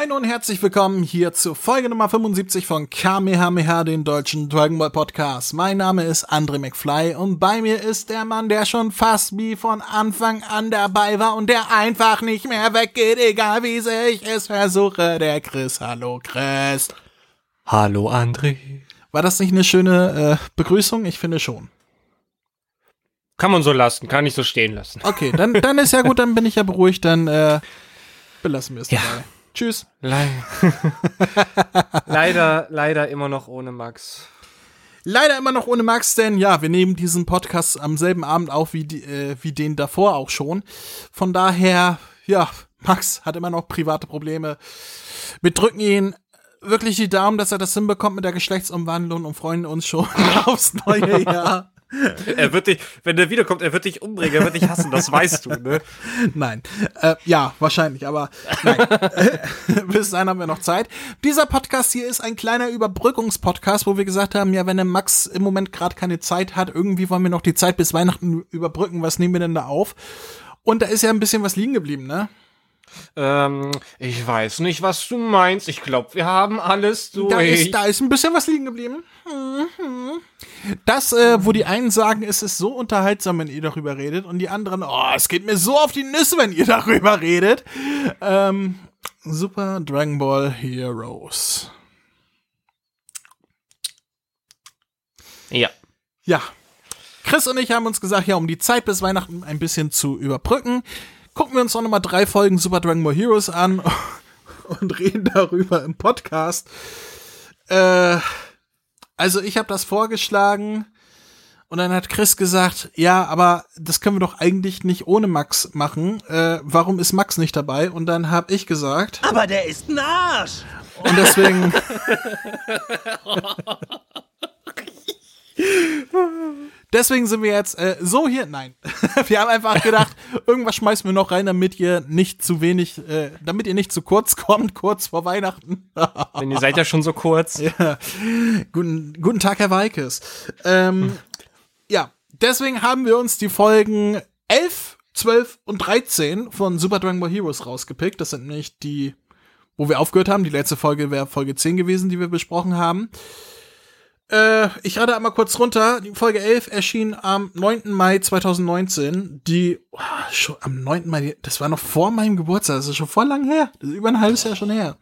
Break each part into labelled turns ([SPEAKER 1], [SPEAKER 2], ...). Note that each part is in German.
[SPEAKER 1] Moin und herzlich willkommen hier zu Folge Nummer 75 von Kamehameha, den deutschen Dragon Ball Podcast. Mein Name ist André McFly und bei mir ist der Mann, der schon fast wie von Anfang an dabei war und der einfach nicht mehr weggeht, egal wie sehr ich es versuche, der Chris. Hallo Chris.
[SPEAKER 2] Hallo André.
[SPEAKER 1] War das nicht eine schöne äh, Begrüßung? Ich finde schon.
[SPEAKER 2] Kann man so lassen, kann ich so stehen lassen.
[SPEAKER 1] Okay, dann, dann ist ja gut, dann bin ich ja beruhigt, dann äh, belassen wir es
[SPEAKER 2] Ja.
[SPEAKER 1] dabei. Tschüss.
[SPEAKER 2] Le leider, leider immer noch ohne Max.
[SPEAKER 1] Leider immer noch ohne Max, denn ja, wir nehmen diesen Podcast am selben Abend auf wie, die, äh, wie den davor auch schon. Von daher, ja, Max hat immer noch private Probleme. Wir drücken ihn wirklich die Daumen, dass er das hinbekommt mit der Geschlechtsumwandlung und freuen uns schon aufs neue Jahr.
[SPEAKER 2] Er wird dich, wenn der wiederkommt, er wird dich umbringen, er wird dich hassen, das weißt du, ne?
[SPEAKER 1] Nein. Äh, ja, wahrscheinlich, aber nein. Bis dahin haben wir noch Zeit. Dieser Podcast hier ist ein kleiner Überbrückungspodcast, wo wir gesagt haben, ja, wenn der Max im Moment gerade keine Zeit hat, irgendwie wollen wir noch die Zeit bis Weihnachten überbrücken. Was nehmen wir denn da auf? Und da ist ja ein bisschen was liegen geblieben, ne?
[SPEAKER 2] Ähm, ich weiß nicht, was du meinst. Ich glaube, wir haben alles durch.
[SPEAKER 1] Da ist, da ist ein bisschen was liegen geblieben. Mhm. Das, äh, wo die einen sagen, es ist so unterhaltsam, wenn ihr darüber redet, und die anderen, oh, es geht mir so auf die Nüsse, wenn ihr darüber redet. Ähm, Super Dragon Ball Heroes.
[SPEAKER 2] ja.
[SPEAKER 1] Ja. Chris und ich haben uns gesagt, ja, um die Zeit bis Weihnachten ein bisschen zu überbrücken, gucken wir uns noch mal drei Folgen Super Dragon Ball Heroes an und reden darüber im Podcast. Äh, also ich habe das vorgeschlagen und dann hat Chris gesagt, ja, aber das können wir doch eigentlich nicht ohne Max machen. Äh, warum ist Max nicht dabei? Und dann habe ich gesagt,
[SPEAKER 3] Aber der ist ein Arsch!
[SPEAKER 1] und deswegen. Deswegen sind wir jetzt äh, so hier. Nein. wir haben einfach gedacht, irgendwas schmeißen wir noch rein, damit ihr nicht zu wenig, äh, damit ihr nicht zu kurz kommt, kurz vor Weihnachten.
[SPEAKER 2] Denn ihr seid ja schon so kurz.
[SPEAKER 1] ja. guten, guten Tag, Herr Weikes. Ähm, ja, deswegen haben wir uns die Folgen 11, 12 und 13 von Super Dragon Ball Heroes rausgepickt. Das sind nämlich die, wo wir aufgehört haben. Die letzte Folge wäre Folge 10 gewesen, die wir besprochen haben. Äh, ich rate einmal kurz runter. Die Folge 11 erschien am 9. Mai 2019. Die, oh, schon am 9. Mai, das war noch vor meinem Geburtstag. Das ist schon voll lang her. Das ist über ein halbes Jahr schon her.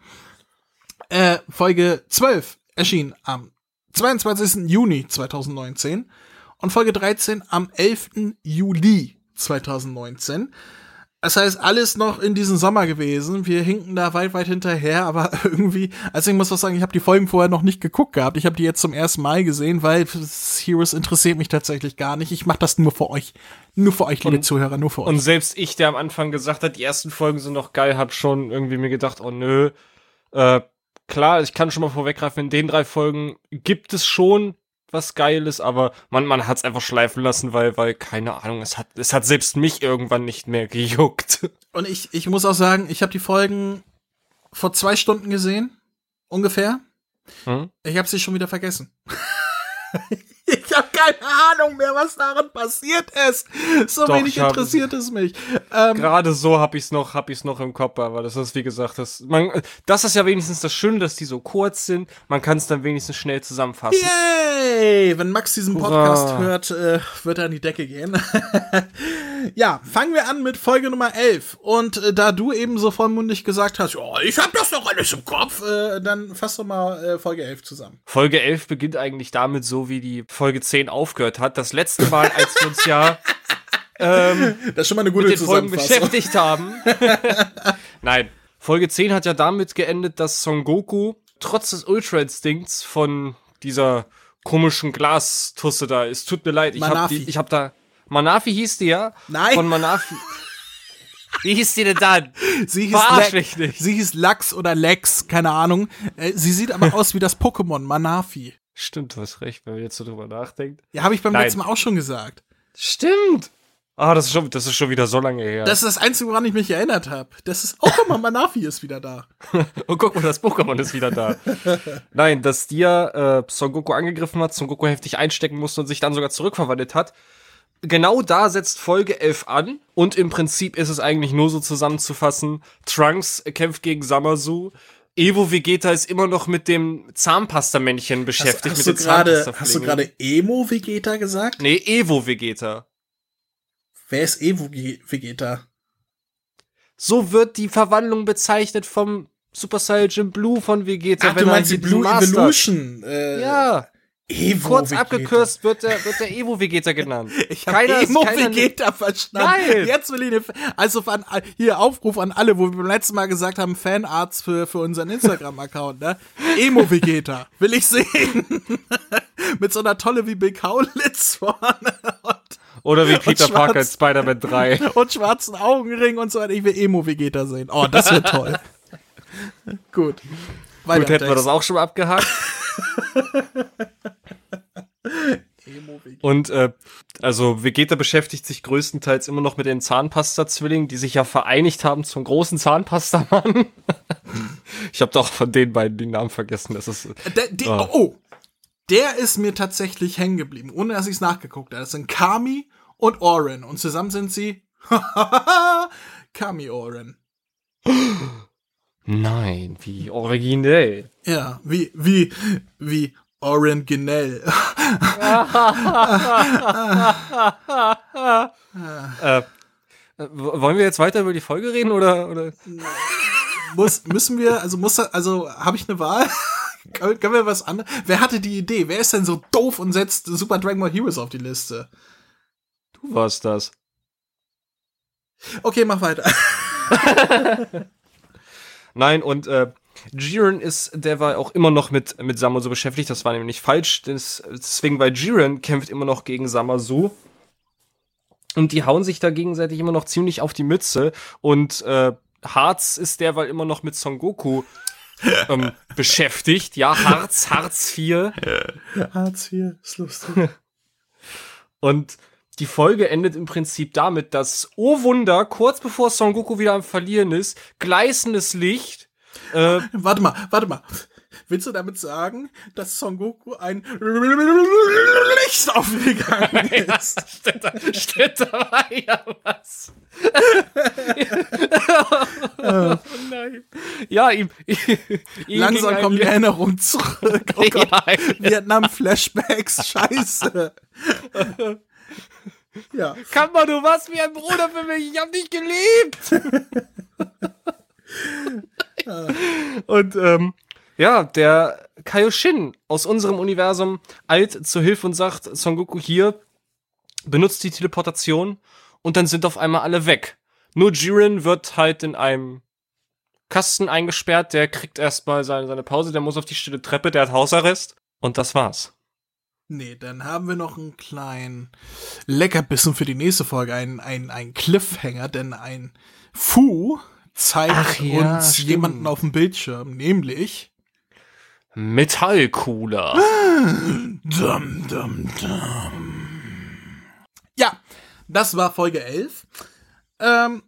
[SPEAKER 1] Äh, Folge 12 erschien am 22. Juni 2019 und Folge 13 am 11. Juli 2019. Das heißt, alles noch in diesem Sommer gewesen. Wir hinken da weit, weit hinterher, aber irgendwie, also ich muss was sagen, ich habe die Folgen vorher noch nicht geguckt gehabt. Ich habe die jetzt zum ersten Mal gesehen, weil Heroes interessiert mich tatsächlich gar nicht. Ich mache das nur für euch. Nur für euch, liebe
[SPEAKER 2] Und-
[SPEAKER 1] Zuhörer, nur für euch.
[SPEAKER 2] Und selbst ich, der am Anfang gesagt hat, die ersten Folgen sind noch geil, hab schon irgendwie mir gedacht, oh nö. Äh, klar, ich kann schon mal vorweggreifen, in den drei Folgen gibt es schon was Geiles, aber man, man hat's einfach schleifen lassen, weil, weil, keine Ahnung, es hat, es hat selbst mich irgendwann nicht mehr gejuckt.
[SPEAKER 1] Und ich, ich muss auch sagen, ich habe die Folgen vor zwei Stunden gesehen, ungefähr.
[SPEAKER 2] Hm?
[SPEAKER 1] Ich habe sie schon wieder vergessen. ich habe keine Ahnung mehr, was daran passiert ist. So
[SPEAKER 2] Doch,
[SPEAKER 1] wenig
[SPEAKER 2] ich hab-
[SPEAKER 1] interessiert es mich. Ähm,
[SPEAKER 2] Gerade so hab ich's noch, hab ich's noch im Kopf, aber das ist, wie gesagt, das, man, das ist ja wenigstens das Schöne, dass die so kurz sind. Man kann es dann wenigstens schnell zusammenfassen.
[SPEAKER 1] Yay! Wenn Max diesen
[SPEAKER 2] Hurra.
[SPEAKER 1] Podcast hört, äh, wird er an die Decke gehen. ja, fangen wir an mit Folge Nummer 11. Und äh, da du eben so vollmundig gesagt hast, ja, ich hab das doch alles im Kopf, äh, dann fass doch mal äh, Folge 11 zusammen.
[SPEAKER 2] Folge 11 beginnt eigentlich damit, so wie die Folge 10 aufgehört hat. Das letzte Mal, als wir uns ja ähm,
[SPEAKER 1] Das ist schon mal eine gute
[SPEAKER 2] mit den Folgen beschäftigt haben. Nein, Folge 10 hat ja damit geendet, dass Son Goku trotz des Ultra-Instinkts von dieser komischen Glastusse da, es tut mir leid, ich hab,
[SPEAKER 1] Manafi.
[SPEAKER 2] die, ich hab da, Manafi hieß die ja?
[SPEAKER 1] Nein.
[SPEAKER 2] Von Manafi. Wie hieß die denn dann?
[SPEAKER 1] Sie hieß,
[SPEAKER 2] Verarsch
[SPEAKER 1] Le-
[SPEAKER 2] mich nicht.
[SPEAKER 1] sie hieß Lachs oder Lex, keine Ahnung. Äh, sie sieht aber aus wie das Pokémon Manafi.
[SPEAKER 2] Stimmt, du hast recht, wenn man jetzt so drüber nachdenkt.
[SPEAKER 1] Ja, habe ich beim
[SPEAKER 2] Nein.
[SPEAKER 1] letzten Mal auch schon gesagt.
[SPEAKER 2] Stimmt. Ah, das ist schon, das ist schon wieder so lange her.
[SPEAKER 1] Das ist das Einzige, woran ich mich erinnert habe. Das ist, oh, guck mal, Manafi ist wieder da.
[SPEAKER 2] oh, guck mal, das Pokémon ist wieder da. Nein, dass dir äh, Son Goku angegriffen hat, Son Goku heftig einstecken musste und sich dann sogar zurückverwandelt hat. genau da setzt Folge 11 an und im Prinzip ist es eigentlich nur so zusammenzufassen. Trunks kämpft gegen Samasu. Evo Vegeta ist immer noch mit dem Zahnpastamännchen beschäftigt.
[SPEAKER 1] Hast, hast,
[SPEAKER 2] mit
[SPEAKER 1] du
[SPEAKER 2] den
[SPEAKER 1] grade, hast du gerade Emo Vegeta gesagt?
[SPEAKER 2] Nee, Evo Vegeta.
[SPEAKER 1] Wer ist Evo Vegeta?
[SPEAKER 2] So wird die Verwandlung bezeichnet vom Super Saiyan Blue von Vegeta.
[SPEAKER 1] Ach, du meinst die Blue Evolution?
[SPEAKER 2] Äh, ja.
[SPEAKER 1] Evo
[SPEAKER 2] Kurz
[SPEAKER 1] Vegeta.
[SPEAKER 2] abgekürzt wird der, wird der Evo Vegeta genannt.
[SPEAKER 1] Ich habe Emo Vegeta verstanden.
[SPEAKER 2] Nein.
[SPEAKER 1] Jetzt will ich eine, also an, hier Aufruf an alle, wo wir beim letzten Mal gesagt haben, Fanarts für, für unseren Instagram-Account, ne? Emo Vegeta. Will ich sehen. Mit so einer Tolle wie Bill Kaulitz vorne. Und,
[SPEAKER 2] Oder wie Peter Parker in Spider-Man 3.
[SPEAKER 1] Und schwarzen Augenring und so weiter. Ich will Emo Vegeta sehen. Oh, das wird toll. Gut.
[SPEAKER 2] Weiter Gut, hätten wir das auch schon mal abgehakt. Und äh, also Vegeta beschäftigt sich größtenteils immer noch mit den Zahnpasta-Zwillingen, die sich ja vereinigt haben zum großen Zahnpastamann. ich habe doch von den beiden den Namen vergessen. Das ist
[SPEAKER 1] der, der, oh. oh, der ist mir tatsächlich hängen geblieben, ohne dass ich es nachgeguckt habe. Das sind Kami und Oren und zusammen sind sie Kami Oren.
[SPEAKER 2] Nein, wie originell.
[SPEAKER 1] Ja, wie, wie, wie originell.
[SPEAKER 2] äh, wollen wir jetzt weiter über die Folge reden oder? oder?
[SPEAKER 1] Muss, müssen wir, also muss, also habe ich eine Wahl? Können wir was anderes? Wer hatte die Idee? Wer ist denn so doof und setzt Super Dragon Ball Heroes auf die Liste?
[SPEAKER 2] Du warst das.
[SPEAKER 1] Okay, mach weiter.
[SPEAKER 2] Nein, und äh, Jiren ist derweil auch immer noch mit, mit Samasu beschäftigt. Das war nämlich falsch. Deswegen, weil Jiren kämpft immer noch gegen Samasu. Und die hauen sich da gegenseitig immer noch ziemlich auf die Mütze. Und äh, Harz ist derweil immer noch mit Son Goku ähm, beschäftigt. Ja, Harz, Harz 4.
[SPEAKER 1] Harz 4, ist lustig.
[SPEAKER 2] Und die Folge endet im Prinzip damit, dass, oh Wunder, kurz bevor Son Goku wieder am Verlieren ist, gleißendes Licht.
[SPEAKER 1] Äh, warte mal, warte mal. Willst du damit sagen, dass Son Goku ein Licht aufgegangen ist?
[SPEAKER 2] ja, steht, da, da ja was. oh, nein. Ja, ihm, ihm
[SPEAKER 1] Langsam kommt die Erinnerung zurück. Oh ja, Vietnam-Flashbacks, scheiße.
[SPEAKER 2] Ja. Kammer, du warst wie ein Bruder für mich. Ich hab dich geliebt. Und ähm, ja, der Kaioshin aus unserem Universum eilt zur Hilfe und sagt, Son Goku hier, benutzt die Teleportation und dann sind auf einmal alle weg. Nur Jiren wird halt in einem Kasten eingesperrt, der kriegt erstmal seine, seine Pause, der muss auf die stille Treppe, der hat Hausarrest und das war's.
[SPEAKER 1] Nee, dann haben wir noch einen kleinen Leckerbissen für die nächste Folge, ein, ein, ein Cliffhanger, denn ein Fu zeigt ja, uns stimmt. jemanden auf dem Bildschirm, nämlich
[SPEAKER 2] Metallcooler.
[SPEAKER 1] dum, dum, dum. Ja, das war Folge 11. Ähm,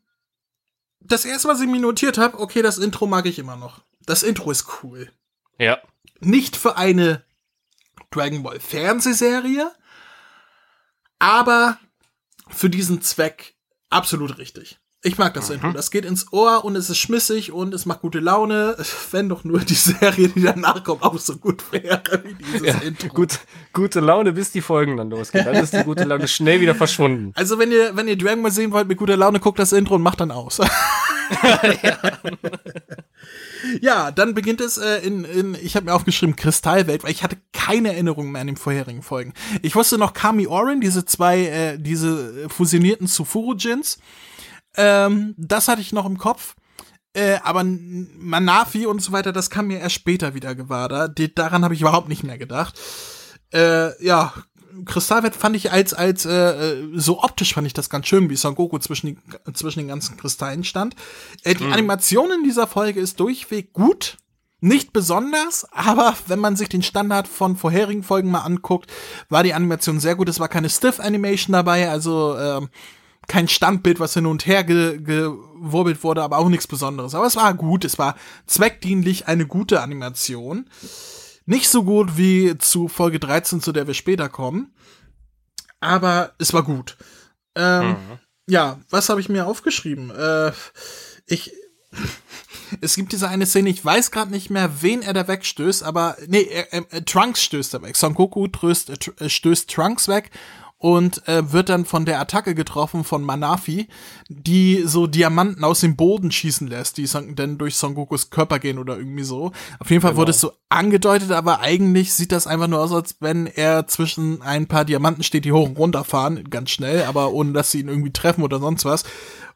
[SPEAKER 1] das erste, was ich mir notiert habe, okay, das Intro mag ich immer noch. Das Intro ist cool.
[SPEAKER 2] Ja.
[SPEAKER 1] Nicht für eine Dragon Ball Fernsehserie, aber für diesen Zweck absolut richtig. Ich mag das mhm. Intro. Das geht ins Ohr und es ist schmissig und es macht gute Laune. Wenn doch nur die Serie, die danach kommt, auch so gut wäre wie dieses ja, Intro.
[SPEAKER 2] Gut, gute Laune, bis die Folgen dann losgehen. Dann ist die gute Laune schnell wieder verschwunden.
[SPEAKER 1] Also wenn ihr, wenn ihr Dragon Ball sehen wollt mit guter Laune, guckt das Intro und macht dann aus. ja. ja, dann beginnt es äh, in, in, ich habe mir aufgeschrieben, Kristallwelt, weil ich hatte keine Erinnerung mehr an den vorherigen Folgen. Ich wusste noch Kami Oren, diese zwei, äh, diese fusionierten Tsufuru-Jins. Ähm, das hatte ich noch im Kopf. Äh, aber Manafi und so weiter, das kam mir erst später wieder gewahr. Da, die, daran habe ich überhaupt nicht mehr gedacht. Äh, ja, Kristallwelt fand ich als als äh, so optisch fand ich das ganz schön, wie Son Goku zwischen die, zwischen den ganzen Kristallen stand. Äh, die mhm. Animation in dieser Folge ist durchweg gut, nicht besonders, aber wenn man sich den Standard von vorherigen Folgen mal anguckt, war die Animation sehr gut. Es war keine Stiff Animation dabei, also äh, kein Standbild, was hin und her ge gewurbelt wurde, aber auch nichts Besonderes. Aber es war gut, es war zweckdienlich eine gute Animation. Nicht so gut wie zu Folge 13, zu der wir später kommen. aber es war gut. Ähm,
[SPEAKER 2] Mhm.
[SPEAKER 1] Ja, was habe ich mir aufgeschrieben? Äh, ich. Es gibt diese eine Szene, ich weiß gerade nicht mehr, wen er da wegstößt, aber nee, er, er, er, Trunks stößt er weg. Son Goku tröst, äh, äh, stößt Trunks weg und äh, wird dann von der Attacke getroffen von Manafi, die so Diamanten aus dem Boden schießen lässt, die dann durch Son Gokus Körper gehen oder irgendwie so. Auf jeden Fall wurde es so angedeutet, aber eigentlich sieht das einfach nur aus, als wenn er zwischen ein paar Diamanten steht, die hoch und runter fahren, ganz schnell, aber ohne dass sie ihn irgendwie treffen oder sonst was.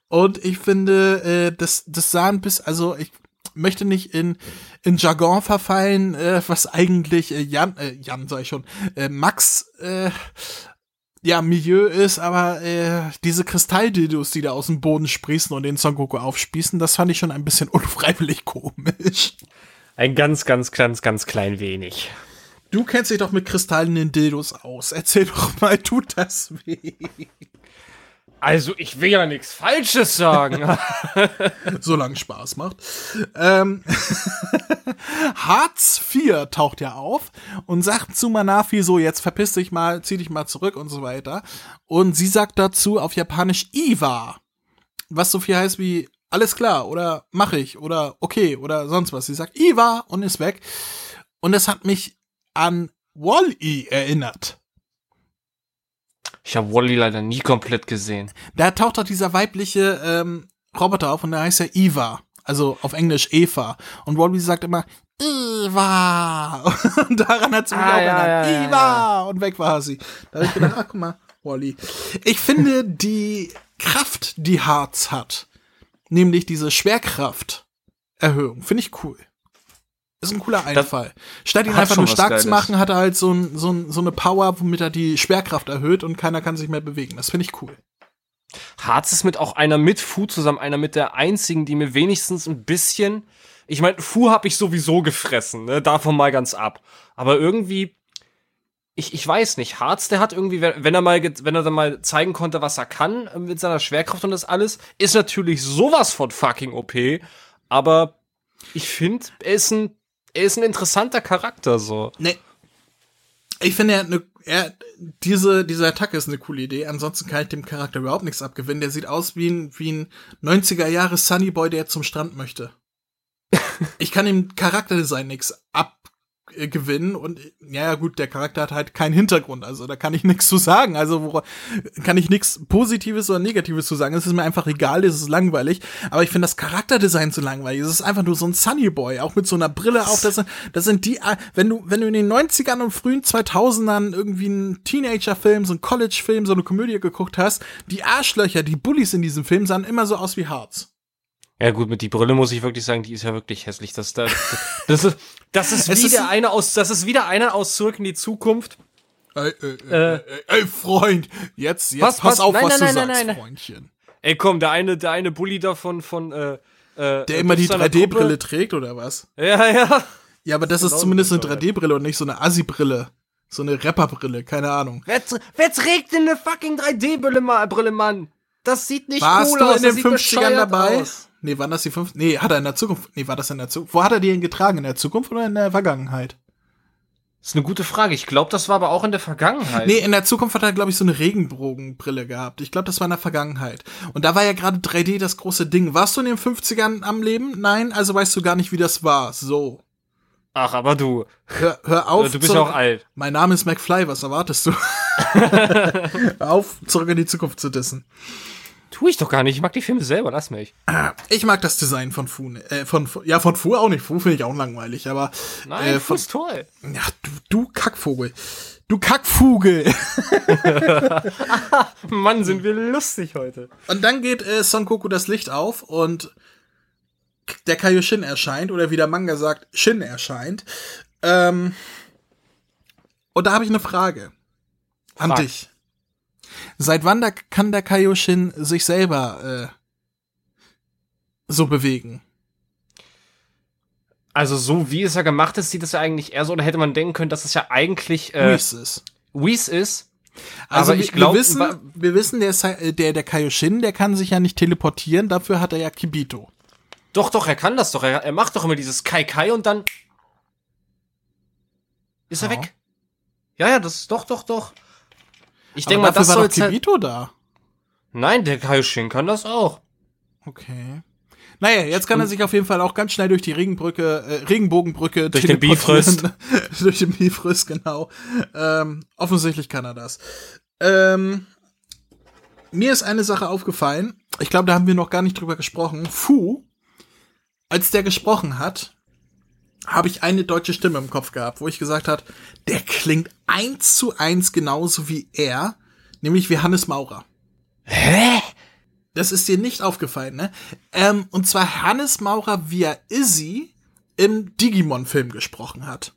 [SPEAKER 1] Und ich finde, äh, das, das sah ein bisschen, also ich möchte nicht in, in Jargon verfallen, äh, was eigentlich äh, Jan, äh, Jan sag ich schon, äh, Max, äh, ja, Milieu ist, aber äh, diese Kristalldildos, die da aus dem Boden sprießen und den Son Goku aufspießen, das fand ich schon ein bisschen unfreiwillig komisch.
[SPEAKER 2] Ein ganz, ganz, ganz, ganz klein wenig.
[SPEAKER 1] Du kennst dich doch mit kristallenen Dildos aus. Erzähl doch mal, tut das weh?
[SPEAKER 2] Also, ich will ja nichts Falsches sagen.
[SPEAKER 1] solange Spaß macht. Ähm, Hartz IV taucht ja auf und sagt zu Manafi so, jetzt verpiss dich mal, zieh dich mal zurück und so weiter. Und sie sagt dazu auf Japanisch Iwa, was so viel heißt wie alles klar oder mach ich oder okay oder sonst was. Sie sagt Iwa und ist weg. Und das hat mich an Wall-E erinnert.
[SPEAKER 2] Ich habe Wally leider nie komplett gesehen.
[SPEAKER 1] Da taucht doch dieser weibliche ähm, Roboter auf und der heißt ja Eva. Also auf Englisch Eva. Und Wally sagt immer Eva. Und daran hat sie mich
[SPEAKER 2] Ah,
[SPEAKER 1] auch
[SPEAKER 2] ja,
[SPEAKER 1] erinnert.
[SPEAKER 2] ja, ja,
[SPEAKER 1] Eva. Und weg war sie. Da habe ich gedacht, ach guck mal, Wally. Ich finde die Kraft, die Harz hat, nämlich diese Schwerkrafterhöhung, finde ich cool. Ist ein cooler Einfall. Statt ihn einfach nur stark zu machen, hat er halt so, ein, so, ein, so eine Power, womit er die Schwerkraft erhöht und keiner kann sich mehr bewegen. Das finde ich cool.
[SPEAKER 2] Harz ist mit auch einer mit Fu zusammen, einer mit der einzigen, die mir wenigstens ein bisschen. Ich meine, Fu habe ich sowieso gefressen, ne? Davon mal ganz ab. Aber irgendwie. Ich, ich weiß nicht, Harz, der hat irgendwie, wenn er mal, wenn er dann mal zeigen konnte, was er kann äh, mit seiner Schwerkraft und das alles, ist natürlich sowas von fucking OP. Aber ich finde, er ist ein, er ist ein interessanter Charakter so.
[SPEAKER 1] Nee. Ich finde, er hat eine, er, diese, diese Attacke ist eine coole Idee. Ansonsten kann ich dem Charakter überhaupt nichts abgewinnen. Der sieht aus wie ein, wie ein 90er Jahre Sunny Boy, der zum Strand möchte. ich kann dem Charakterdesign nichts abgewinnen und ja, gut, der Charakter hat halt keinen Hintergrund, also da kann ich nichts zu sagen. Also wora, kann ich nichts Positives oder Negatives zu sagen. Es ist mir einfach egal, es ist langweilig. Aber ich finde das Charakterdesign so langweilig. Es ist einfach nur so ein Sunny Boy, auch mit so einer Brille auf. Das sind, das sind die, wenn du, wenn du in den 90ern und frühen 2000ern irgendwie einen Teenager-Film, so einen College-Film, so eine Komödie geguckt hast, die Arschlöcher, die Bullies in diesem Film sahen immer so aus wie Harz.
[SPEAKER 2] Ja gut, mit die Brille muss ich wirklich sagen, die ist ja wirklich hässlich. Das, das, das ist, das ist
[SPEAKER 1] Es ist-
[SPEAKER 2] wieder einer aus, das ist wieder einer aus Zurück in die Zukunft.
[SPEAKER 1] Ey, ey, ey, ey, Freund, jetzt, jetzt
[SPEAKER 2] Was,
[SPEAKER 1] pass
[SPEAKER 2] was?
[SPEAKER 1] auf,
[SPEAKER 2] Nein,
[SPEAKER 1] was
[SPEAKER 2] nein,
[SPEAKER 1] du
[SPEAKER 2] nein,
[SPEAKER 1] sagst,
[SPEAKER 2] nein, nein.
[SPEAKER 1] Freundchen.
[SPEAKER 2] Ey, komm, der eine, der eine Bully davon von, äh, äh,
[SPEAKER 1] Der immer die
[SPEAKER 2] seiner
[SPEAKER 1] 3D-Brille
[SPEAKER 2] Gruppe.
[SPEAKER 1] trägt, oder was?
[SPEAKER 2] Ja, ja.
[SPEAKER 1] Ja, aber das ist
[SPEAKER 2] Genau
[SPEAKER 1] zumindest eine 3D-Brille und nicht so eine Assi-Brille. So eine Rapper-Brille, keine Ahnung.
[SPEAKER 2] Wer, wer trägt denn eine fucking 3D-Brille, Ma- Brille, Mann? Das sieht nicht
[SPEAKER 1] Warst
[SPEAKER 2] cool
[SPEAKER 1] du
[SPEAKER 2] aus.
[SPEAKER 1] in
[SPEAKER 2] das
[SPEAKER 1] den
[SPEAKER 2] sieht
[SPEAKER 1] 50ern
[SPEAKER 2] bescheuert
[SPEAKER 1] dabei?
[SPEAKER 2] Aus.
[SPEAKER 1] Nee, waren das die 50? Nee, hat er in der Zukunft. Nee, war das in der Zukunft? Wo hat er die denn getragen? In der Zukunft oder in der Vergangenheit?
[SPEAKER 2] Das ist eine gute Frage. Ich glaube, das war aber auch in der Vergangenheit.
[SPEAKER 1] Nee, in der Zukunft hat er, glaube ich, so eine Regenbogenbrille gehabt. Ich glaube, das war in der Vergangenheit. Und da war ja gerade 3D das große Ding. Warst du in den 50ern am Leben? Nein, also weißt du gar nicht, wie das war. So.
[SPEAKER 2] Ach, aber du.
[SPEAKER 1] Hör, hör auf.
[SPEAKER 2] du bist ja
[SPEAKER 1] zurück-
[SPEAKER 2] auch alt.
[SPEAKER 1] Mein Name ist McFly, was erwartest du? hör auf, zurück in die Zukunft zu dissen.
[SPEAKER 2] Tu ich doch gar nicht. Ich mag die Filme selber, lass mich.
[SPEAKER 1] Ich mag das Design von Fu, äh, von, Fu- ja, von Fu auch nicht. Fu finde ich auch langweilig, aber,
[SPEAKER 2] Nein,
[SPEAKER 1] äh, von,
[SPEAKER 2] ist toll.
[SPEAKER 1] ja, du, du Kackvogel. Du Kackvogel.
[SPEAKER 2] Mann, sind wir lustig heute.
[SPEAKER 1] Und dann geht äh, Son Goku das Licht auf und der Kaioshin erscheint, oder wie der Manga sagt, Shin erscheint. Ähm, und da habe ich eine Frage an
[SPEAKER 2] Frag.
[SPEAKER 1] dich. Seit wann da kann der Kaioshin sich selber äh, so bewegen?
[SPEAKER 2] Also so wie es ja gemacht ist, sieht es ja eigentlich eher so, oder hätte man denken können, dass es ja eigentlich äh,
[SPEAKER 1] Wie ist?
[SPEAKER 2] Whis ist.
[SPEAKER 1] Also
[SPEAKER 2] aber
[SPEAKER 1] wir-
[SPEAKER 2] ich glaube,
[SPEAKER 1] wir wissen, wir wissen der, äh, der, der Kaioshin, der kann sich ja nicht teleportieren, dafür hat er ja Kibito.
[SPEAKER 2] Doch, doch, er kann das doch. Er, er macht doch immer dieses Kai Kai und dann ist er
[SPEAKER 1] Ja.
[SPEAKER 2] weg. Ja, ja, das doch, doch, doch. Ich denke mal, das
[SPEAKER 1] war doch
[SPEAKER 2] halt
[SPEAKER 1] Kibito da.
[SPEAKER 2] Nein, der Kaioshin kann das auch.
[SPEAKER 1] Okay. Naja, jetzt kann er sich auf jeden Fall auch ganz schnell durch die Regenbrücke, äh, Regenbogenbrücke
[SPEAKER 2] Durch den
[SPEAKER 1] teleportieren. durch den Bifröst, genau. Ähm, offensichtlich kann er das. Ähm, mir ist eine Sache aufgefallen. Ich glaube, da haben wir noch gar nicht drüber gesprochen. Fu, als der gesprochen hat, habe ich eine deutsche Stimme im Kopf gehabt, wo ich gesagt hat, der klingt eins zu eins genauso wie er, nämlich wie Hannes Maurer.
[SPEAKER 2] Hä?
[SPEAKER 1] Das ist dir nicht aufgefallen, ne? Ähm, und zwar Hannes Maurer, wie er Izzy im Digimon-Film gesprochen hat.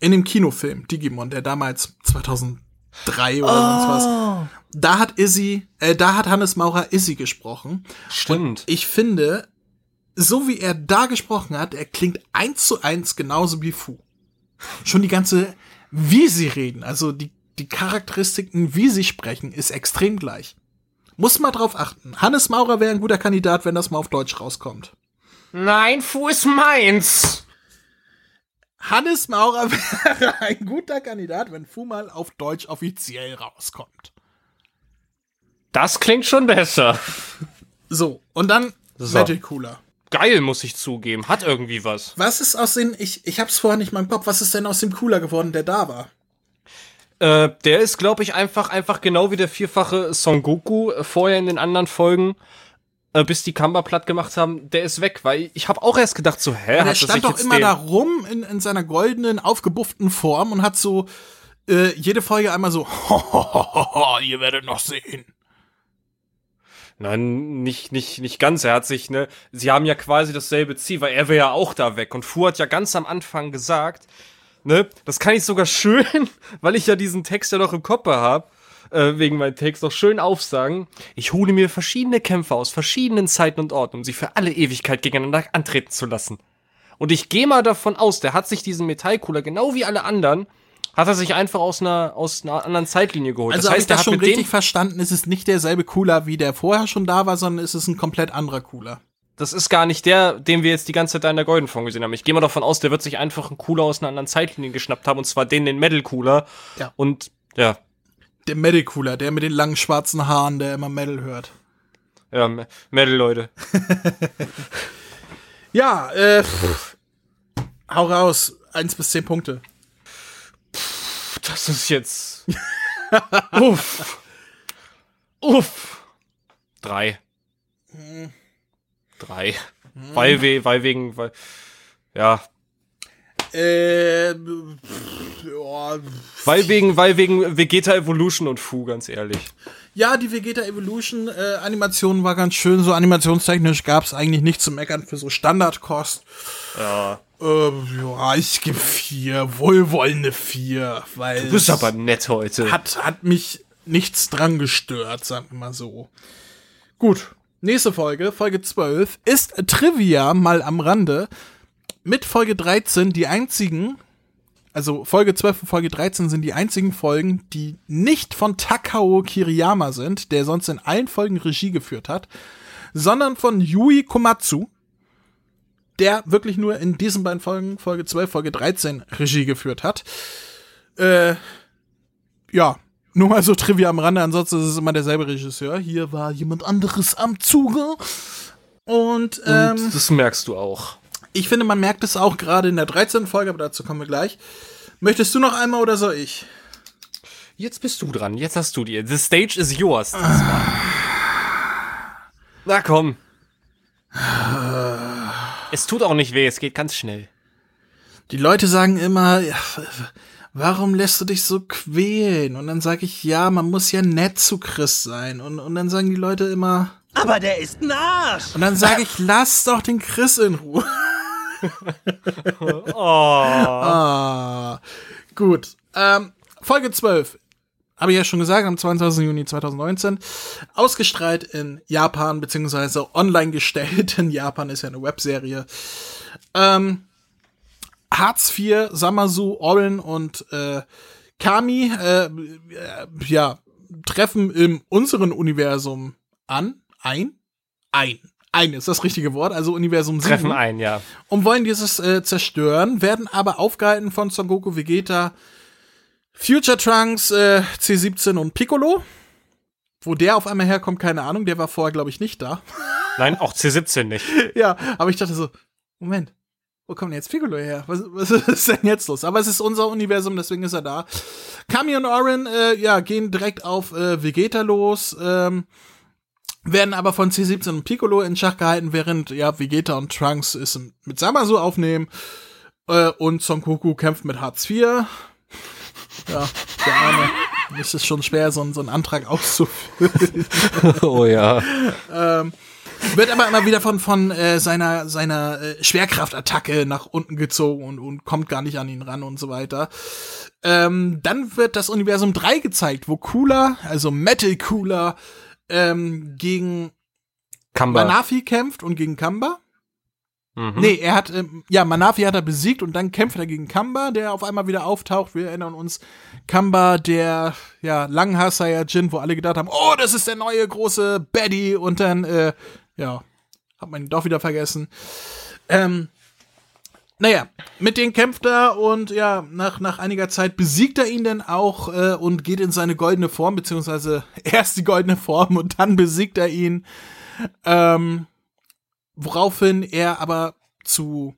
[SPEAKER 1] In dem Kinofilm Digimon, der damals 2003 oder sonst was. Da hat Izzy, äh, da hat Hannes Maurer Izzy gesprochen.
[SPEAKER 2] Stimmt.
[SPEAKER 1] Ich finde, so wie er da gesprochen hat, er klingt eins zu eins genauso wie Fu. Schon die ganze, wie sie reden, also die, die Charakteristiken, wie sie sprechen, ist extrem gleich. Muss mal drauf achten. Hannes Maurer wäre ein guter Kandidat, wenn das mal auf Deutsch rauskommt.
[SPEAKER 2] Nein, Fu ist meins.
[SPEAKER 1] Hannes Maurer wäre ein guter Kandidat, wenn Fu mal auf Deutsch offiziell rauskommt.
[SPEAKER 2] Das klingt schon besser.
[SPEAKER 1] So, und dann
[SPEAKER 2] So.
[SPEAKER 1] Magic Cooler.
[SPEAKER 2] Geil, muss ich zugeben. Hat irgendwie was.
[SPEAKER 1] Was ist aus den, ich, ich hab's vorher nicht mal im Kopf, was ist denn aus dem Cooler geworden, der da war?
[SPEAKER 2] Äh, der ist, glaube ich, einfach, einfach genau wie der vierfache Son Goku äh, vorher in den anderen Folgen, äh, bis die Kamba platt gemacht haben, der ist weg, weil ich habe auch erst gedacht, so, hä,
[SPEAKER 1] Der
[SPEAKER 2] hat er sich
[SPEAKER 1] stand doch immer
[SPEAKER 2] den-
[SPEAKER 1] da rum in, in seiner goldenen, aufgebufften Form und hat so äh, jede Folge einmal so, ihr werdet noch sehen.
[SPEAKER 2] Nein, nicht, nicht, nicht ganz. Er hat sich, ne, sie haben ja quasi dasselbe Ziel, weil er wäre ja auch da weg. Und Fu hat ja ganz am Anfang gesagt, ne, das kann ich sogar schön, weil ich ja diesen Text ja noch im Kopf habe, äh, wegen meinem Text noch schön aufsagen. Ich hole mir verschiedene Kämpfer aus verschiedenen Zeiten und Orten, um sie für alle Ewigkeit gegeneinander antreten zu lassen. Und ich gehe mal davon aus, der hat sich diesen Metallcooler, genau wie alle anderen, hat er sich einfach aus einer, aus einer anderen Zeitlinie geholt.
[SPEAKER 1] Also
[SPEAKER 2] das heißt,
[SPEAKER 1] ich
[SPEAKER 2] hat
[SPEAKER 1] schon
[SPEAKER 2] mit
[SPEAKER 1] richtig verstanden, es ist nicht derselbe Cooler, wie der vorher schon da war, sondern es ist ein komplett anderer Cooler.
[SPEAKER 2] das ist gar nicht der, den wir jetzt die ganze Zeit da in der Golden Form gesehen haben. Ich gehe mal davon aus, der wird sich einfach einen Cooler aus einer anderen Zeitlinie geschnappt haben, und zwar den, den Metal Cooler.
[SPEAKER 1] Ja.
[SPEAKER 2] Und ja,
[SPEAKER 1] Der Metal Cooler, der mit den langen schwarzen Haaren, der immer Metal hört.
[SPEAKER 2] ja, Me- Metal, Leute.
[SPEAKER 1] Ja, äh, pff, hau raus, eins bis zehn Punkte.
[SPEAKER 2] Das ist jetzt. Uff. Uff. Drei. Drei. Weil, we, weil wegen, weil, ja,
[SPEAKER 1] Äh, pff, ja,
[SPEAKER 2] weil wegen, weil wegen Vegeta Evolution und Fu, ganz ehrlich.
[SPEAKER 1] Ja, die Vegeta Evolution äh, Animation war ganz schön. So animationstechnisch gab es eigentlich nichts zu meckern für so Standardkost.
[SPEAKER 2] Ja.
[SPEAKER 1] Ähm, ja, ich gebe vier, wohlwollende vier, weil
[SPEAKER 2] Du bist aber nett heute.
[SPEAKER 1] hat, hat mich nichts dran gestört, sagen wir mal so. Gut, nächste Folge, Folge 12, ist Trivia mal am Rande. Mit Folge 13 die einzigen, also Folge 12 und Folge 13 sind die einzigen Folgen, die nicht von Takao Kiriyama sind, der sonst in allen Folgen Regie geführt hat, sondern von Yui Komatsu, der wirklich nur in diesen beiden Folgen, Folge 12, Folge 13, Regie geführt hat. Äh, ja, nur mal so Trivia am Rande, ansonsten ist es immer derselbe Regisseur. Hier war jemand anderes am Zuge. Und, ähm,
[SPEAKER 2] Und das merkst du auch.
[SPEAKER 1] ich finde, man merkt es auch gerade in der 13. Folge, aber dazu kommen wir gleich. Möchtest du noch einmal oder soll ich?
[SPEAKER 2] Jetzt bist du dran. Jetzt hast du die. The stage is yours. diesmal. Na komm. Es tut auch nicht weh, es geht ganz schnell.
[SPEAKER 1] Die Leute sagen immer, ja, warum lässt du dich so quälen? Und dann sage ich, ja, man muss ja nett zu Chris sein. Und, und dann sagen die Leute immer,
[SPEAKER 3] Aber der ist ein Arsch.
[SPEAKER 1] und dann sage ich, lass doch den Chris in Ruhe.
[SPEAKER 2] Oh.
[SPEAKER 1] Ah, gut. Ähm, Folge 12. Habe ich ja schon gesagt, am 22. Juni 2019. Ausgestrahlt in Japan, beziehungsweise online gestellt. In Japan ist ja eine Webserie. Ähm, Hartz IV, Samasu, Oren und äh, Kami äh, äh, ja, treffen in unserem Universum an. Ein? Ein. Ein ist das richtige Wort, also Universum 7
[SPEAKER 2] Treffen ein, ja.
[SPEAKER 1] und wollen dieses äh, zerstören, werden aber aufgehalten von Son Goku, Vegeta, Future Trunks, äh, C17 und Piccolo. Wo der auf einmal herkommt, keine Ahnung. Der war vorher, glaube ich, nicht da.
[SPEAKER 2] Nein, auch C17 nicht.
[SPEAKER 1] ja, aber ich dachte so, Moment, wo kommt denn jetzt Piccolo her? Was, was ist denn jetzt los? Aber es ist unser Universum, deswegen ist er da. Kami und Orin, äh, ja, gehen direkt auf äh, Vegeta los, ähm, werden aber von C17 und Piccolo in Schach gehalten, während, ja, Vegeta und Trunks es mit Samasu aufnehmen. Äh, und Son Goku kämpft mit Hartz IV. Ja, der Arme. Es ist schon schwer, so, so einen Antrag auszufüllen.
[SPEAKER 2] oh ja.
[SPEAKER 1] ähm, wird aber immer wieder von, von äh, seiner, seiner äh, Schwerkraftattacke nach unten gezogen und, und kommt gar nicht an ihn ran und so weiter. Ähm, dann wird das Universum 3 gezeigt, wo Cooler, also Metal Cooler, ähm, gegen
[SPEAKER 2] Kamba.
[SPEAKER 1] Manafi kämpft und gegen Kamba.
[SPEAKER 2] Mhm.
[SPEAKER 1] Nee, er hat, ähm, ja, Manafi hat er besiegt und dann kämpft er gegen Kamba, der auf einmal wieder auftaucht. Wir erinnern uns, Kamba, der, ja, Langhaar Saiyajin, wo alle gedacht haben, oh, das ist der neue große Baddy und dann, äh, ja, hat man ihn doch wieder vergessen. Ähm, naja, mit denen kämpft er und ja, nach, nach einiger Zeit besiegt er ihn dann auch äh, und geht in seine goldene Form, beziehungsweise erst die goldene Form und dann besiegt er ihn. Ähm, woraufhin er aber zu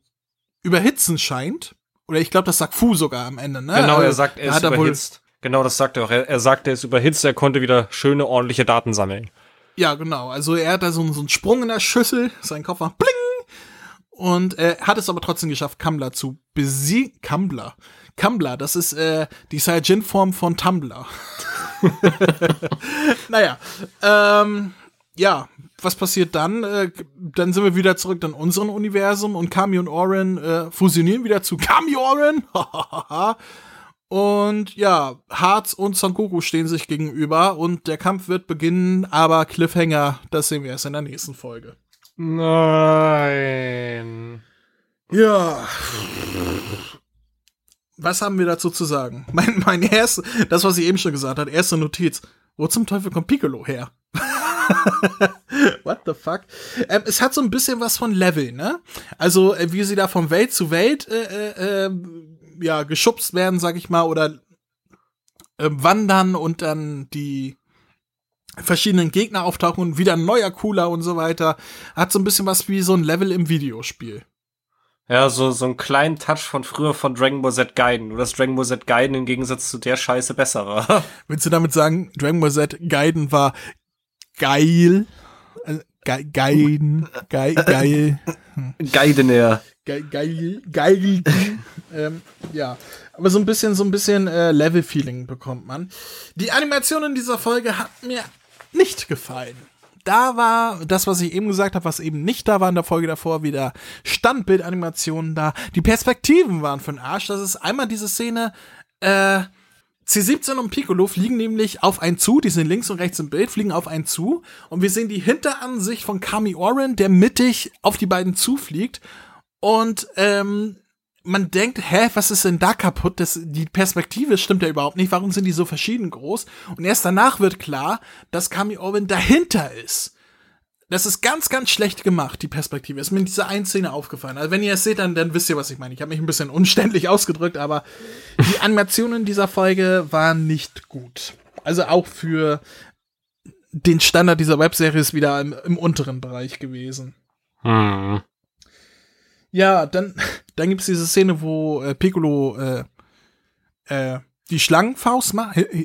[SPEAKER 1] überhitzen scheint. Oder ich glaube, das sagt Fu sogar am Ende, ne?
[SPEAKER 2] Genau, er
[SPEAKER 1] Also,
[SPEAKER 2] sagt, er ist
[SPEAKER 1] hat wohl-
[SPEAKER 2] überhitzt. Genau, das sagt er auch. Er, er sagt, er ist überhitzt, er konnte wieder schöne, ordentliche Daten sammeln.
[SPEAKER 1] Ja, genau. Also er hat da so, so einen Sprung in der Schüssel, sein Kopf macht bling und äh, hat es aber trotzdem geschafft, Kambler zu besiegen. Kambler. Kambler, das ist äh, die Saiyajin-Form von Tumblr. naja, ähm, ja, was passiert dann? Äh, dann sind wir wieder zurück in unserem Universum und Kami und Oren äh, fusionieren wieder zu Kami Oren. und ja, Harz und Son Goku stehen sich gegenüber und der Kampf wird beginnen, aber Cliffhanger, das sehen wir erst in der nächsten Folge.
[SPEAKER 2] Nein.
[SPEAKER 1] Ja. Was haben wir dazu zu sagen? Mein, mein erste, das, was ich eben schon gesagt habe, erste Notiz. Wo zum Teufel kommt Piccolo her? What the fuck? Ähm, es hat so ein bisschen was von Level, ne? Also, äh, wie sie da von Welt zu Welt, äh, äh, äh, ja, geschubst werden, sag ich mal, oder äh, wandern und dann die verschiedenen Gegner auftauchen und wieder ein neuer Cooler und so weiter. Hat so ein bisschen was wie so ein Level im Videospiel.
[SPEAKER 2] Ja, so, so einen kleinen Touch von früher von Dragon Ball Z Gaiden. Nur dass Dragon Ball Z Gaiden im Gegensatz zu der Scheiße besser war.
[SPEAKER 1] Willst du damit sagen, Dragon Ball Z Gaiden war geil? Also, ge Gaiden, geil, geil,
[SPEAKER 2] Gaiden eher.
[SPEAKER 1] geil, geil, geil. ähm, ja, aber so ein bisschen, so ein bisschen äh, Level-Feeling bekommt man. Die Animation in dieser Folge hat mir nicht gefallen. Da war das, was ich eben gesagt habe, was eben nicht da war in der Folge davor, wieder Standbildanimationen da. Die Perspektiven waren für den Arsch. Das ist einmal diese Szene, äh, C17 und Piccolo fliegen nämlich auf einen zu, die sind links und rechts im Bild, fliegen auf einen zu und wir sehen die Hinteransicht von Kami Oren, der mittig auf die beiden zufliegt und ähm, man denkt, hä, was ist denn da kaputt? Das, die Perspektive stimmt ja überhaupt nicht. Warum sind die so verschieden groß? Und erst danach wird klar, dass Kami Oren dahinter ist. Das ist ganz, ganz schlecht gemacht, die Perspektive. Ist mir in dieser einen Szene aufgefallen. Also wenn ihr es seht, dann, dann wisst ihr, was ich meine. Ich habe mich ein bisschen unständlich ausgedrückt, aber die Animationen dieser Folge waren nicht gut. Also auch für den Standard dieser Webserie ist wieder im, im unteren Bereich gewesen.
[SPEAKER 2] Hm.
[SPEAKER 1] Ja, dann, dann gibt's diese Szene, wo äh, Piccolo äh, äh, die Schlangenfaust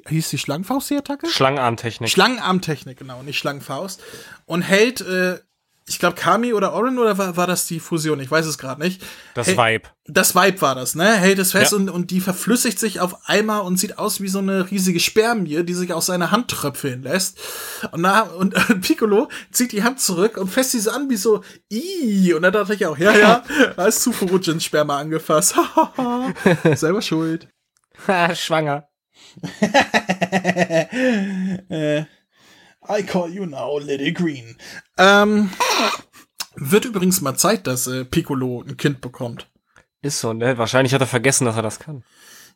[SPEAKER 1] Hieß die Schlangenfaust die Attacke?
[SPEAKER 2] Schlangenarmtechnik.
[SPEAKER 1] Schlangenarmtechnik, genau, nicht Schlangenfaust. Und hält, äh, ich glaube, Kami oder Orin oder war, war das die Fusion? Ich weiß es gerade nicht.
[SPEAKER 2] das
[SPEAKER 1] Hey-
[SPEAKER 2] Vibe.
[SPEAKER 1] Das Vibe war das, ne? Hält es fest
[SPEAKER 2] Ja.
[SPEAKER 1] und, und die verflüssigt sich auf einmal und sieht aus wie so eine riesige Spermie, die sich aus seiner Hand tröpfeln lässt. Und, na, und äh, Piccolo zieht die Hand zurück und fässt sie so an wie so, i Und da dachte ich auch, ja, ja, da ist Tsufurujins Sperma angefasst. Selber schuld.
[SPEAKER 2] Schwanger.
[SPEAKER 1] äh, I call you now, Little Green. Ähm, wird übrigens mal Zeit, dass äh, Piccolo ein Kind bekommt.
[SPEAKER 2] Ist so, ne? Wahrscheinlich hat er vergessen, dass er das kann.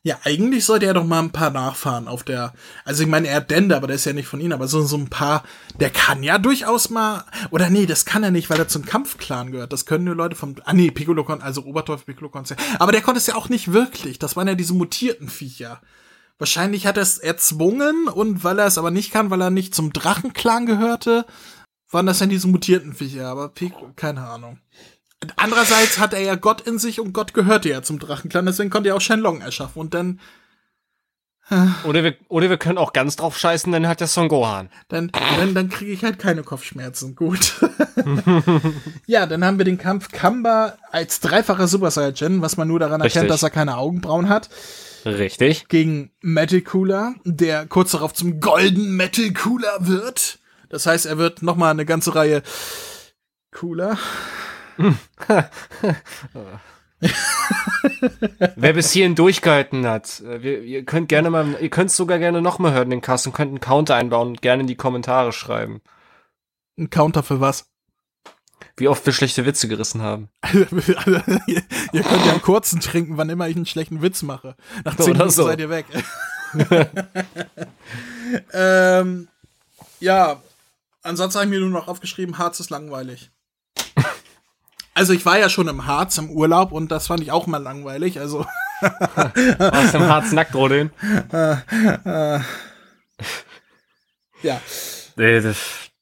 [SPEAKER 1] Ja, eigentlich sollte er doch mal ein paar nachfahren auf der. Also ich meine, er hat Dende, aber der ist ja nicht von ihnen, aber so, so ein paar, der kann ja durchaus mal. Oder nee, das kann er nicht, weil er zum Kampfclan gehört. Das können nur Leute vom. Ah nee, Piccolo also Oberteufel Piccolo konnte ja. Aber der konnte es ja auch nicht wirklich. Das waren ja diese mutierten Viecher. Wahrscheinlich hat er es erzwungen und weil er es aber nicht kann, weil er nicht zum Drachenclan gehörte, waren das dann diese mutierten Viecher, aber Pico, keine Ahnung. Andererseits hat er ja Gott in sich und Gott gehörte ja zum Drachenclan, deswegen konnte er auch Shenlong erschaffen und dann
[SPEAKER 2] Oder wir, oder wir können auch ganz drauf scheißen, dann hat der Son Gohan.
[SPEAKER 1] dann, dann, dann kriege ich halt keine Kopfschmerzen. Gut. ja, dann haben wir den Kampf Kamba als dreifacher Super Saiyajin, was man nur daran erkennt,
[SPEAKER 2] Richtig.
[SPEAKER 1] dass er keine Augenbrauen hat,
[SPEAKER 2] Richtig.
[SPEAKER 1] gegen Metal Cooler, der kurz darauf zum Golden Metal Cooler wird. Das heißt, er wird noch mal eine ganze Reihe cooler.
[SPEAKER 2] Wer bis hierhin durchgehalten hat, äh, wir, ihr könnt gerne mal, ihr könnt sogar gerne noch mal hören, den Cast, und könnt einen Counter einbauen und gerne in die Kommentare schreiben,
[SPEAKER 1] Ein Counter für was?
[SPEAKER 2] wie oft wir schlechte Witze gerissen haben.
[SPEAKER 1] ihr, ihr könnt ja einen kurzen trinken, wann immer ich einen schlechten Witz mache. Nach zehn
[SPEAKER 2] Oder
[SPEAKER 1] Minuten
[SPEAKER 2] so.
[SPEAKER 1] seid ihr weg. ähm, ja, ansonsten habe ich mir nur noch aufgeschrieben, Harz ist langweilig. Also ich war ja schon im Harz im Urlaub und das fand ich auch mal langweilig. Also
[SPEAKER 2] Aus dem Harz nackt rodeln.
[SPEAKER 1] ja,
[SPEAKER 2] Nee, das,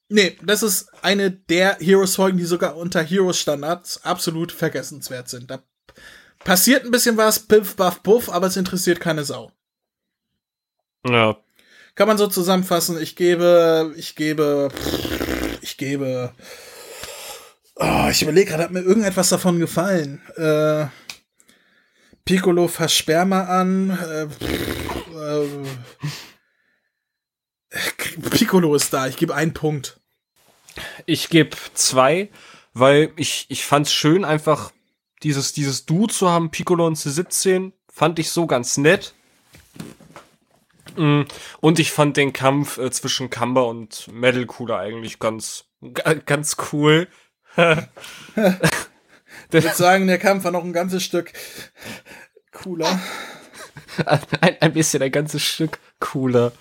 [SPEAKER 1] nee, das ist eine der Heroes-Folgen, die sogar unter Heroes-Standards absolut vergessenswert sind. Da passiert ein bisschen was, piff, baff, puff, aber es interessiert keine Sau.
[SPEAKER 2] ja,
[SPEAKER 1] Kann man so zusammenfassen. Ich gebe, ich gebe, ich gebe. Oh, ich überlege gerade, hat mir irgendetwas davon gefallen? Äh, Piccolo fasst Sperma an. Äh, äh, Piccolo ist da. Ich gebe einen Punkt.
[SPEAKER 2] Ich gebe zwei, weil ich, ich fand's schön, einfach dieses, dieses Du zu haben, Piccolo und C17, fand ich so ganz nett. Mm, Und ich fand den Kampf äh, zwischen Kamba und Metal Cooler eigentlich ganz, ga- ganz cool.
[SPEAKER 1] Ich würde sagen, der Kampf war noch ein ganzes Stück cooler.
[SPEAKER 2] Ein, ein bisschen ein ganzes Stück cooler.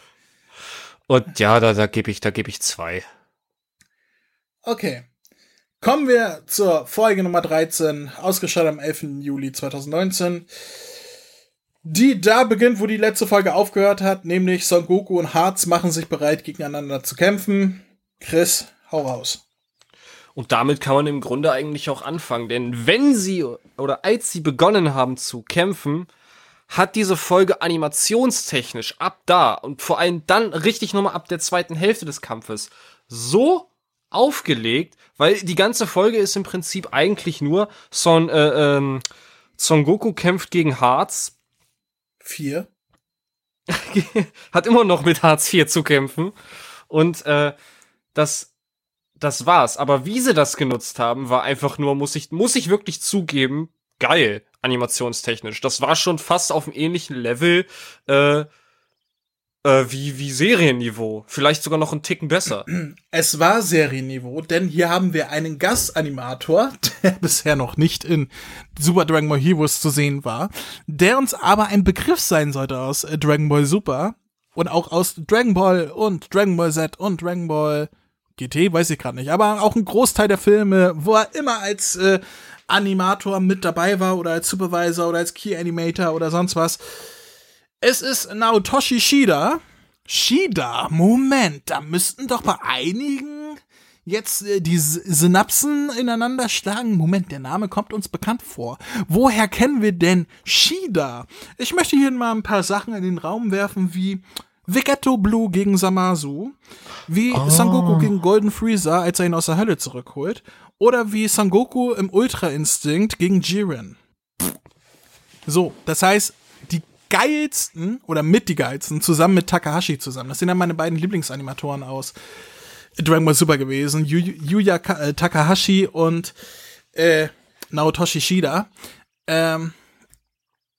[SPEAKER 2] Und ja, da, da gebe ich, da gebe ich zwei.
[SPEAKER 1] Okay. Kommen wir zur Folge Nummer 13, ausgestrahlt am 11. Juli 2019. Die da beginnt, wo die letzte Folge aufgehört hat, nämlich Son Goku und Harz machen sich bereit, gegeneinander zu kämpfen. Chris, hau raus.
[SPEAKER 2] Und damit kann man im Grunde eigentlich auch anfangen, denn wenn sie oder als sie begonnen haben zu kämpfen, hat diese Folge animationstechnisch ab da und vor allem dann richtig nochmal ab der zweiten Hälfte des Kampfes so aufgelegt, weil die ganze Folge ist im Prinzip eigentlich nur Son, äh, ähm, Son Goku kämpft gegen Harz,
[SPEAKER 1] Vier.
[SPEAKER 2] hat immer noch mit Hartz IV zu kämpfen. Und äh, das, das war's. Aber wie sie das genutzt haben, war einfach nur, muss ich, muss ich wirklich zugeben, geil, animationstechnisch. Das war schon fast auf einem ähnlichen Level äh, äh, wie, wie Serienniveau. Vielleicht sogar noch einen Ticken besser.
[SPEAKER 1] Es war Serienniveau, denn hier haben wir einen Gastanimator, der bisher noch nicht in Super Dragon Ball Heroes zu sehen war, der uns aber ein Begriff sein sollte aus äh, Dragon Ball Super und auch aus Dragon Ball und Dragon Ball Z und Dragon Ball GT, weiß ich gerade nicht, aber auch ein Großteil der Filme, wo er immer als äh, Animator mit dabei war oder als Supervisor oder als Key Animator oder sonst was. Es ist Naotoshi Shida. Shida, Moment, da müssten doch bei einigen jetzt äh, die Synapsen ineinander schlagen. Moment, der Name kommt uns bekannt vor. Woher kennen wir denn Shida? Ich möchte hier mal ein paar Sachen in den Raum werfen, wie Vegetto Blue gegen Samasu, wie Sangoku gegen Golden Freezer, als er ihn aus der Hölle zurückholt, oder wie Sangoku im Ultra Instinct gegen Jiren. So, das heißt, die geilsten oder mit die geilsten zusammen mit Takahashi zusammen. Das sind ja meine beiden Lieblingsanimatoren aus Dragon Ball Super gewesen. Yu Yuya Ka äh, Takahashi und äh, Naotoshi Shida. Ähm,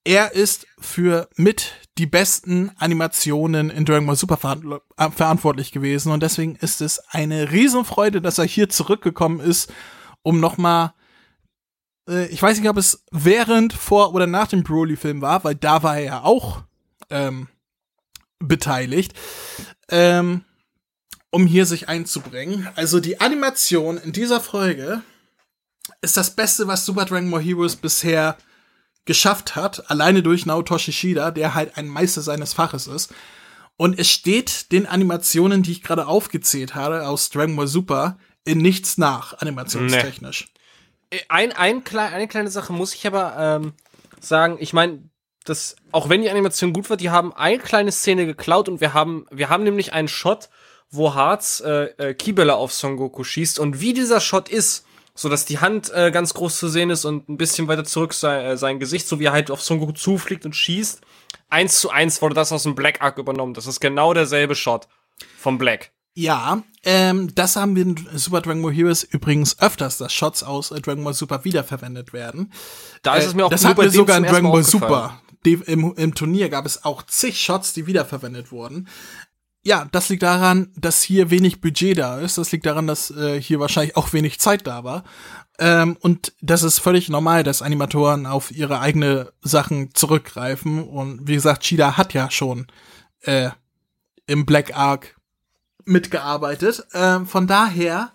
[SPEAKER 1] er ist für mit die besten Animationen in Dragon Ball Super äh, verantwortlich gewesen und deswegen ist es eine Riesenfreude, dass er hier zurückgekommen ist, um nochmal äh, ich weiß nicht, ob es während, vor oder nach dem Broly-Film war, weil da war er ja auch ähm, beteiligt, ähm, um hier sich einzubringen. Also die Animation in dieser Folge ist das Beste, was Super Dragon Ball Heroes bisher geschafft hat, alleine durch Naotoshi Shida, der halt ein Meister seines Faches ist. Und es steht den Animationen, die ich gerade aufgezählt habe, aus Dragon Ball Super, in nichts nach, animationstechnisch.
[SPEAKER 2] Nee. Ein, ein, eine kleine Sache muss ich aber ähm, sagen, ich meine, das, auch wenn die Animation gut war, die haben eine kleine Szene geklaut und wir haben, wir haben nämlich einen Shot, wo Harz äh, äh, Kibele auf Son Goku schießt und wie dieser Shot ist, so dass die Hand äh, ganz groß zu sehen ist und ein bisschen weiter zurück sein, äh, sein Gesicht, so wie er halt auf Son Goku zufliegt und schießt. Eins zu eins wurde das aus dem Black Arc übernommen. Das ist genau derselbe Shot vom Black.
[SPEAKER 1] Ja, ähm, das haben wir in Super Dragon Ball Heroes übrigens öfters, dass Shots aus äh, Dragon Ball Super wiederverwendet werden.
[SPEAKER 2] Da ist es mir auch
[SPEAKER 1] äh, Das hat wir sogar in Dragon Ball Super. Die, im, Im Turnier gab es auch zig Shots, die wiederverwendet wurden. Ja, das liegt daran, dass hier wenig Budget da ist. Das liegt daran, dass äh, hier wahrscheinlich auch wenig Zeit da war. Ähm, und das ist völlig normal, dass Animatoren auf ihre eigene Sachen zurückgreifen. Und wie gesagt, Cheetah hat ja schon äh, im Black Ark mitgearbeitet. Ähm, von daher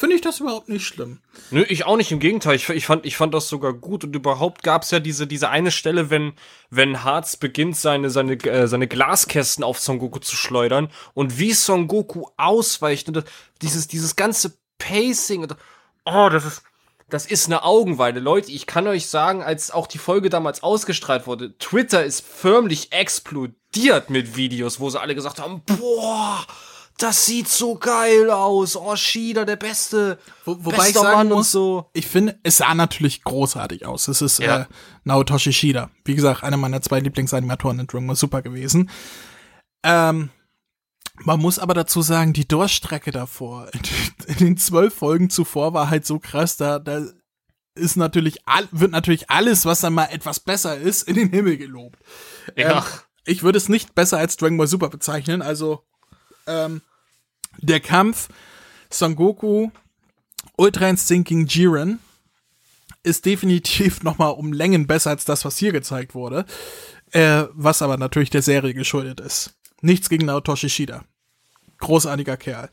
[SPEAKER 1] finde ich das überhaupt nicht schlimm.
[SPEAKER 2] Nö, ich auch nicht. Im Gegenteil, ich, ich, fand, ich fand das sogar gut. Und überhaupt gab es ja diese, diese eine Stelle, wenn, wenn Harz beginnt, seine, seine, äh, seine Glaskästen auf Son Goku zu schleudern und wie Son Goku ausweicht und das, dieses, dieses ganze Pacing. Und, oh, das ist. Das ist eine Augenweide. Leute, ich kann euch sagen, als auch die Folge damals ausgestrahlt wurde, Twitter ist förmlich explodiert mit Videos, wo sie alle gesagt haben, boah, das sieht so geil aus. Oh, Shida, der beste.
[SPEAKER 1] Wo, wobei ich sagen Mann muss, so. ich finde, es sah natürlich großartig aus. Es ist ja. äh, Naotoshi Shida. Wie gesagt, einer meiner zwei Lieblingsanimatoren in Dragon Ball Super gewesen. Ähm, man muss aber dazu sagen, die Durchstrecke davor, in den zwölf Folgen zuvor war halt so krass, da, da ist natürlich, wird natürlich alles, was dann mal etwas besser ist, in den Himmel gelobt. Ja. Ähm, ich würde es nicht besser als Dragon Ball Super bezeichnen, also ähm, der Kampf Son Goku, Ultra Instinct Jiren ist definitiv noch mal um Längen besser als das, was hier gezeigt wurde. Äh, was aber natürlich der Serie geschuldet ist. Nichts gegen Naotoshi Shida. Großartiger Kerl.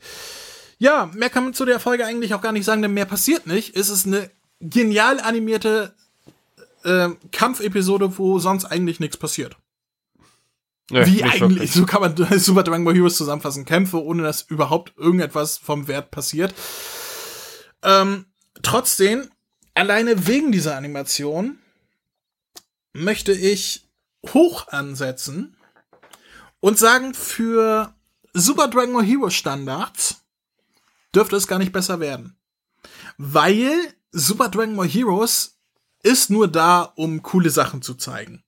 [SPEAKER 1] Ja, mehr kann man zu der Folge eigentlich auch gar nicht sagen, denn mehr passiert nicht. Es ist eine genial animierte äh, Kampfepisode, wo sonst eigentlich nichts passiert. Nee, Wie eigentlich, wirklich. so kann man Super Dragon Ball Heroes zusammenfassen. Kämpfe, ohne dass überhaupt irgendetwas vom Wert passiert. Ähm, trotzdem, alleine wegen dieser Animation möchte ich hoch ansetzen und sagen, für Super Dragon Ball Heroes Standards dürfte es gar nicht besser werden. Weil Super Dragon Ball Heroes ist nur da, um coole Sachen zu zeigen.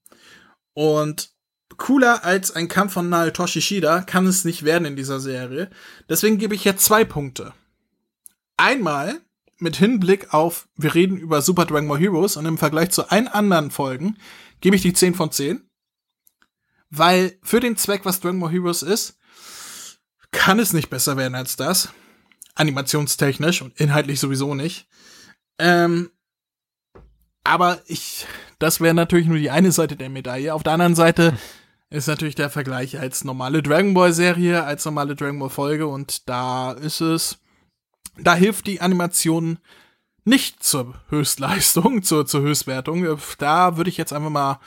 [SPEAKER 1] Und cooler als ein Kampf von Naotoshi Shida kann es nicht werden in dieser Serie. Deswegen gebe ich jetzt zwei Punkte. Einmal mit Hinblick auf, wir reden über Super Dragon Ball Heroes und im Vergleich zu allen anderen Folgen gebe ich die 10 von 10. Weil für den Zweck, was Dragon Ball Heroes ist, kann es nicht besser werden als das. Animationstechnisch und inhaltlich sowieso nicht. Ähm, aber ich, das wäre natürlich nur die eine Seite der Medaille. Auf der anderen Seite ist natürlich der Vergleich als normale Dragon Ball Serie, als normale Dragon Ball Folge und da ist es, da hilft die Animation nicht zur Höchstleistung, zur, zur Höchstwertung. Da würde ich jetzt einfach mal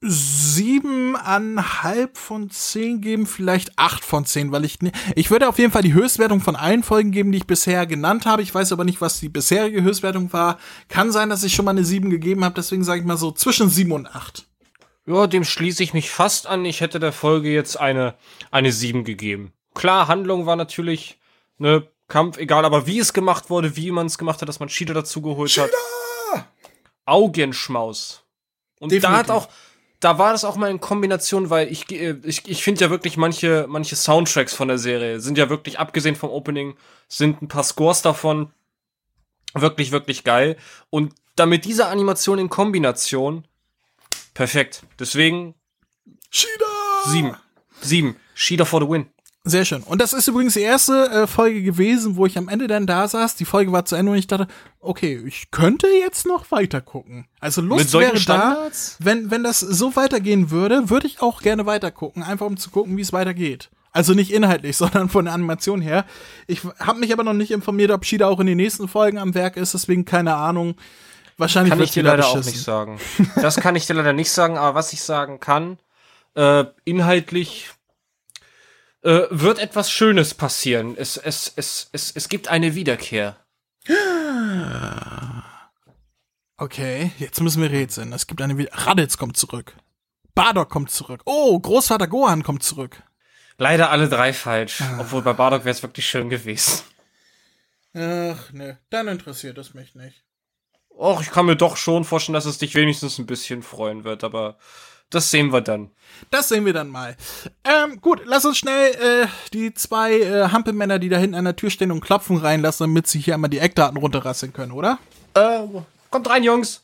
[SPEAKER 1] siebeneinhalb von zehn geben, vielleicht acht von zehn, weil ich, ich würde auf jeden Fall die Höchstwertung von allen Folgen geben, die ich bisher genannt habe. Ich weiß aber nicht, was die bisherige Höchstwertung war. Kann sein, dass ich schon mal eine sieben gegeben habe, deswegen sage ich mal so zwischen sieben und acht.
[SPEAKER 2] Ja, dem schließe ich mich fast an. Ich hätte der Folge jetzt eine, eine 7 gegeben. Klar, Handlung war natürlich, ne, Kampf, egal, aber wie es gemacht wurde, wie man es gemacht hat, dass man Cheetah dazu geholt Cheetah! hat. Augenschmaus. Und Definitiv. da hat auch, da war das auch mal in Kombination, weil ich, äh, ich, ich finde ja wirklich manche, manche Soundtracks von der Serie sind ja wirklich, abgesehen vom Opening, sind ein paar Scores davon wirklich, wirklich geil. Und damit diese Animation in Kombination Perfekt. Deswegen.
[SPEAKER 1] Shida!
[SPEAKER 2] Sieben. Sieben. Shida for the win.
[SPEAKER 1] Sehr schön. Und das ist übrigens die erste äh, Folge gewesen, wo ich am Ende dann da saß. Die Folge war zu Ende und ich dachte, okay, ich könnte jetzt noch weiter gucken. Also Lust wäre Standards? da. Wenn, wenn das so weitergehen würde, würde ich auch gerne weiter gucken, einfach um zu gucken, wie es weitergeht. Also nicht inhaltlich, sondern von der Animation her. Ich habe mich aber noch nicht informiert, ob Shida auch in den nächsten Folgen am Werk ist, deswegen keine Ahnung. Wahrscheinlich
[SPEAKER 2] kann ich dir leider auch
[SPEAKER 1] beschissen.
[SPEAKER 2] nicht sagen. Das kann ich dir leider nicht sagen, aber was ich sagen kann, äh, inhaltlich äh, wird etwas Schönes passieren. Es, es, es, es, es gibt eine Wiederkehr.
[SPEAKER 1] Okay, jetzt müssen wir rätseln. Es gibt eine wieder. Raditz kommt zurück. Bardock kommt zurück. Oh, Großvater Gohan kommt zurück.
[SPEAKER 2] Leider alle drei falsch.
[SPEAKER 1] Ah.
[SPEAKER 2] Obwohl bei Bardock wäre es wirklich schön gewesen.
[SPEAKER 1] Ach, ne, dann interessiert es mich nicht.
[SPEAKER 2] Och, ich kann mir doch schon vorstellen, dass es dich wenigstens ein bisschen freuen wird, aber das sehen wir dann.
[SPEAKER 1] Das sehen wir dann mal. Ähm, gut, lass uns schnell äh, die zwei äh, Hampelmänner, die da hinten an der Tür stehen und klopfen, reinlassen, damit sie hier einmal die Eckdaten runterrasseln können, oder?
[SPEAKER 2] Äh, kommt rein, Jungs.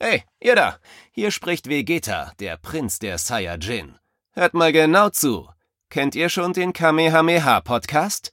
[SPEAKER 4] Hey, ihr da! Hier spricht Vegeta, der Prinz der Saiyajin. Hört mal genau zu. Kennt ihr schon den Kamehameha-Podcast?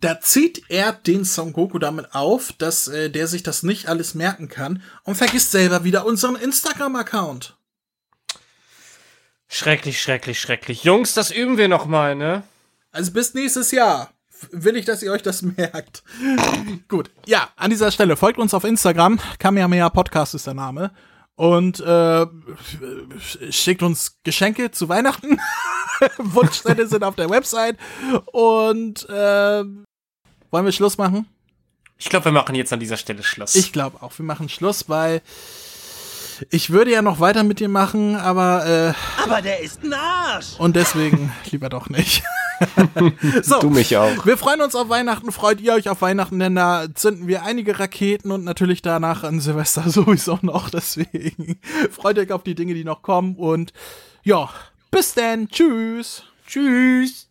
[SPEAKER 1] Da zieht er den Son Goku damit auf, dass äh, der sich das nicht alles merken kann und vergisst selber wieder unseren Instagram-Account.
[SPEAKER 2] Schrecklich, schrecklich, schrecklich. Jungs, das üben wir noch mal, ne?
[SPEAKER 1] Also bis nächstes Jahr will ich, dass ihr euch das merkt. Gut, ja, an dieser Stelle folgt uns auf Instagram. Kamehameha Podcast ist der Name. Und äh, schickt uns Geschenke zu Weihnachten. Wunschzettel sind auf der Website. Und äh, wollen wir Schluss machen?
[SPEAKER 2] Ich glaube, wir machen jetzt an dieser Stelle Schluss.
[SPEAKER 1] Ich glaube auch, wir machen Schluss, weil ich würde ja noch weiter mit dir machen, aber äh,
[SPEAKER 3] Aber der ist ein Arsch.
[SPEAKER 1] und deswegen lieber doch nicht. so,
[SPEAKER 2] du mich auch.
[SPEAKER 1] wir freuen uns auf Weihnachten. Freut ihr euch auf Weihnachten? Denn da zünden wir einige Raketen und natürlich danach an Silvester sowieso noch. Deswegen freut euch auf die Dinge, die noch kommen. Und ja, bis dann. Tschüss.
[SPEAKER 2] Tschüss.